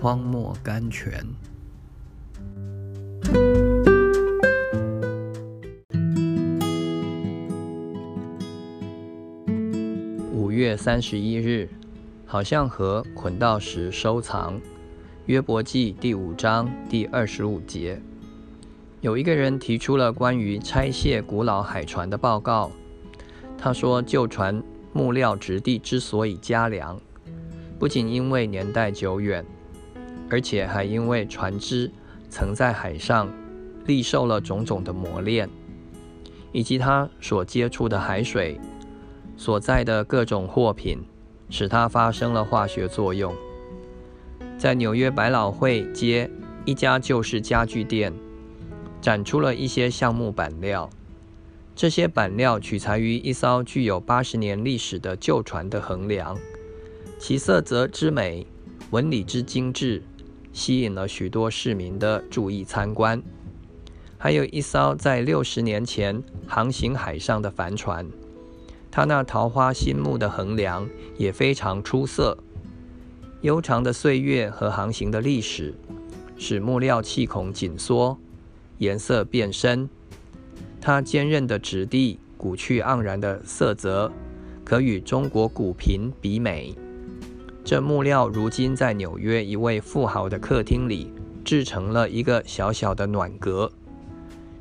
荒漠甘泉。五月三十一日，好像和捆道时收藏。约伯记第五章第二十五节，有一个人提出了关于拆卸古老海船的报告。他说，旧船木料质地之所以加良，不仅因为年代久远，而且还因为船只曾在海上历受了种种的磨练，以及它所接触的海水所在的各种货品，使它发生了化学作用。在纽约百老汇街一家旧式家具店，展出了一些橡木板料。这些板料取材于一艘具有八十年历史的旧船的横梁，其色泽之美、纹理之精致，吸引了许多市民的注意参观。还有一艘在六十年前航行海上的帆船，它那桃花心木的横梁也非常出色。悠长的岁月和航行的历史，使木料气孔紧缩，颜色变深。它坚韧的质地、古趣盎然的色泽，可与中国古瓶比美。这木料如今在纽约一位富豪的客厅里制成了一个小小的暖阁，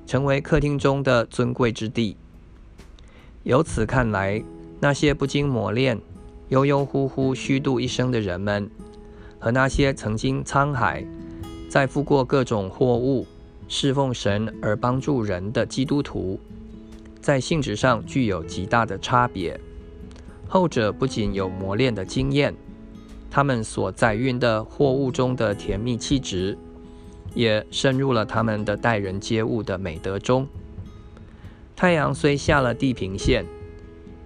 成为客厅中的尊贵之地。由此看来，那些不经磨练。悠悠忽忽虚度一生的人们，和那些曾经沧海载负过各种货物、侍奉神而帮助人的基督徒，在性质上具有极大的差别。后者不仅有磨练的经验，他们所载运的货物中的甜蜜气质，也渗入了他们的待人接物的美德中。太阳虽下了地平线，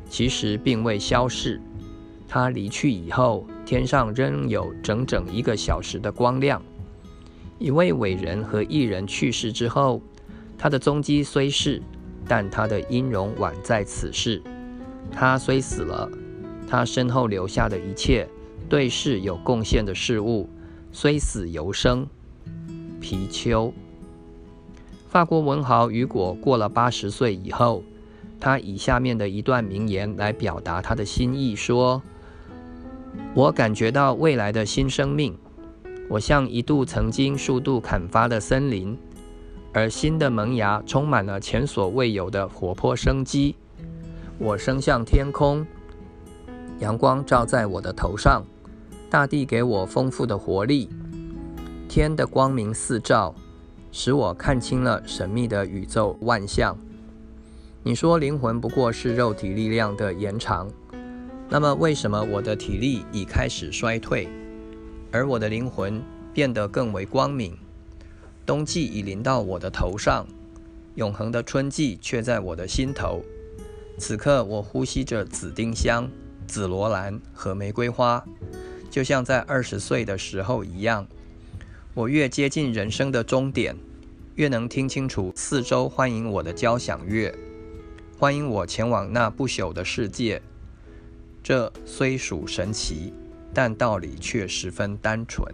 其实并未消逝。他离去以后，天上仍有整整一个小时的光亮。一位伟人和艺人去世之后，他的踪迹虽逝，但他的音容宛在此世。他虽死了，他身后留下的一切对世有贡献的事物，虽死犹生。皮丘，法国文豪雨果过了八十岁以后，他以下面的一段名言来表达他的心意：说。我感觉到未来的新生命，我像一度曾经数度砍伐的森林，而新的萌芽充满了前所未有的活泼生机。我升向天空，阳光照在我的头上，大地给我丰富的活力，天的光明四照，使我看清了神秘的宇宙万象。你说灵魂不过是肉体力量的延长。那么，为什么我的体力已开始衰退，而我的灵魂变得更为光明？冬季已临到我的头上，永恒的春季却在我的心头。此刻，我呼吸着紫丁香、紫罗兰和玫瑰花，就像在二十岁的时候一样。我越接近人生的终点，越能听清楚四周欢迎我的交响乐，欢迎我前往那不朽的世界。这虽属神奇，但道理却十分单纯。